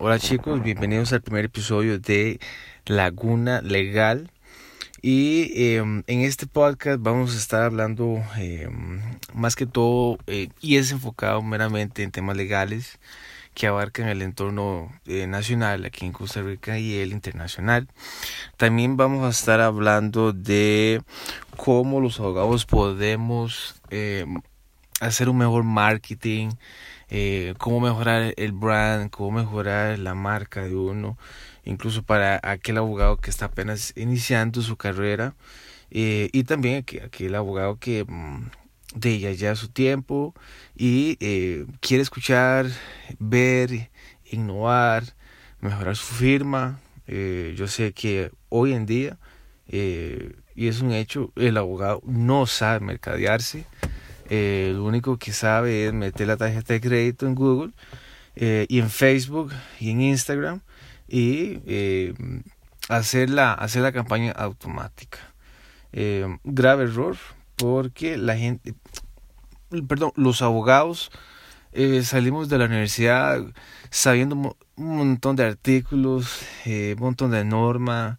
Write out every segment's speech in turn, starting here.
Hola chicos, bienvenidos al primer episodio de Laguna Legal. Y em, en este podcast vamos a estar hablando em, más que todo eh, y es enfocado meramente en temas legales que abarcan el entorno eh, nacional aquí en Costa Rica y el internacional. También vamos a estar hablando de cómo los abogados podemos em, hacer un mejor marketing, eh, cómo mejorar el brand, cómo mejorar la marca de uno, incluso para aquel abogado que está apenas iniciando su carrera eh, y también aquel abogado que mm, de ya ya su tiempo y eh, quiere escuchar, ver, innovar, mejorar su firma. yo sé que hoy en día, y es un hecho, el abogado no sabe mercadearse eh, lo único que sabe es meter la tarjeta de crédito en Google eh, y en Facebook y en Instagram y eh, hacer, la, hacer la campaña automática. grave error porque la gente, perdón, los abogados salimos de la universidad sabiendo un montón de artículos, un montón de normas,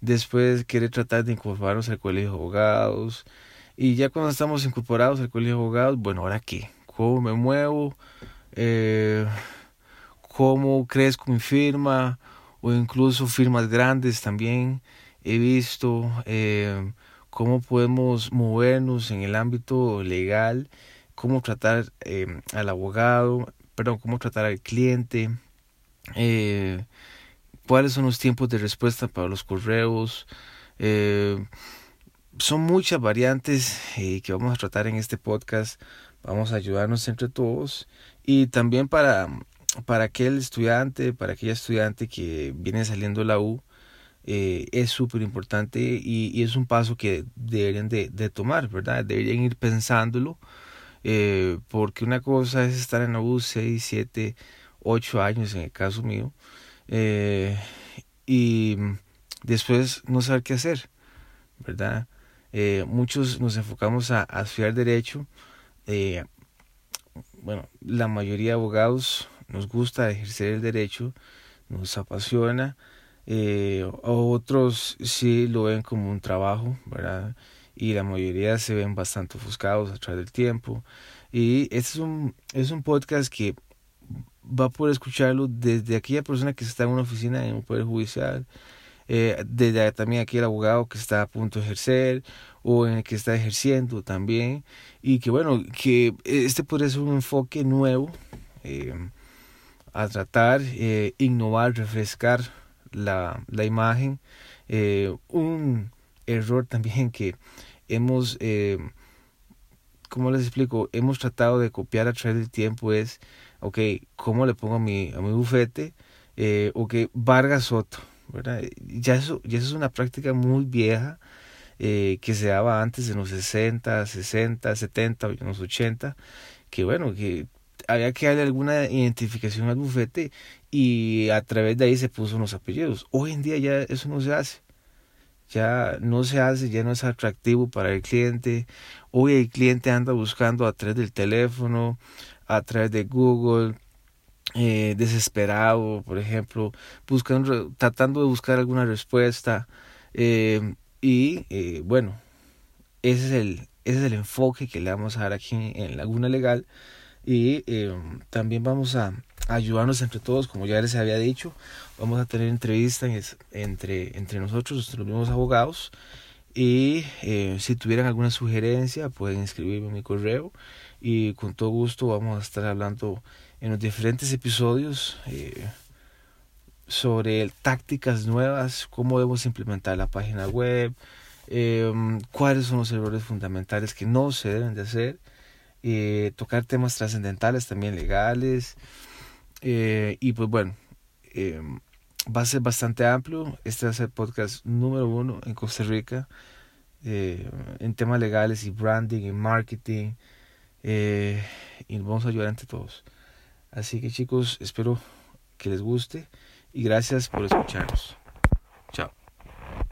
después quiere tratar de incorporarnos al colegio de abogados, y ya cuando estamos incorporados al colegio de abogados, bueno, ¿ahora qué? ¿Cómo me muevo? Eh, ¿Cómo crezco mi firma? O incluso firmas grandes también he visto. Eh, ¿Cómo podemos movernos en el ámbito legal? ¿Cómo tratar eh, al abogado? Perdón, ¿cómo tratar al cliente? ¿Cuáles son los tiempos de respuesta para los correos? Son muchas variantes eh, que vamos a tratar en este podcast. Vamos a ayudarnos entre todos y también para, para aquel estudiante, para aquella estudiante que viene saliendo de la U, eh, es súper importante y, es un paso que deberían de, tomar, ¿verdad? Deberían ir pensándolo, eh, porque una cosa es estar en la U 6, 7, 8 años en el caso mío, y después no saber qué hacer, ¿verdad? Eh, muchos nos enfocamos a, estudiar derecho. Eh, bueno, la mayoría de abogados nos gusta ejercer el derecho, nos apasiona. Eh, otros sí lo ven como un trabajo, ¿verdad? Y la mayoría se ven bastante ofuscados a través del tiempo. Y este es un, es un podcast que va a poder escucharlo desde aquella persona que está en una oficina en un poder judicial, eh, desde también aquí el abogado que está a punto de ejercer o en el que está ejerciendo también y que bueno que este puede ser un enfoque nuevo eh, a tratar eh, innovar refrescar la, la imagen. Eh, un error también que hemos eh, como les explico hemos tratado de copiar a través del tiempo es ok cómo le pongo a mi a mi bufete eh, ok Vargas Soto ya eso, ya eso es una práctica muy vieja eh, que se daba antes en los 60, 60, 70, en los 80, que bueno, que había que darle alguna identificación al bufete y a través de ahí se puso los apellidos. Hoy en día ya eso no se hace. Ya no se hace, ya no es atractivo para el cliente. Hoy el cliente anda buscando a través del teléfono, a través de Google, eh, desesperado, por ejemplo, buscando, tratando de buscar alguna respuesta. Eh, y eh, bueno, ese es, el, ese es el enfoque que le vamos a dar aquí en Laguna Legal. Y también vamos a ayudarnos entre todos, como ya les había dicho. Vamos a tener entrevistas entre, entre nosotros, los mismos abogados. Y si tuvieran alguna sugerencia, pueden escribirme en mi correo. Y con todo gusto vamos a estar hablando en los diferentes episodios eh, sobre tácticas nuevas, cómo debemos implementar la página web, eh, cuáles son los errores fundamentales que no se deben de hacer, eh, tocar temas trascendentales también legales y pues bueno, va a ser bastante amplio, este va a ser podcast número uno en Costa Rica en temas legales y branding y marketing y vamos a ayudar entre todos. Así que chicos, espero que les guste y gracias por escucharnos. Chao.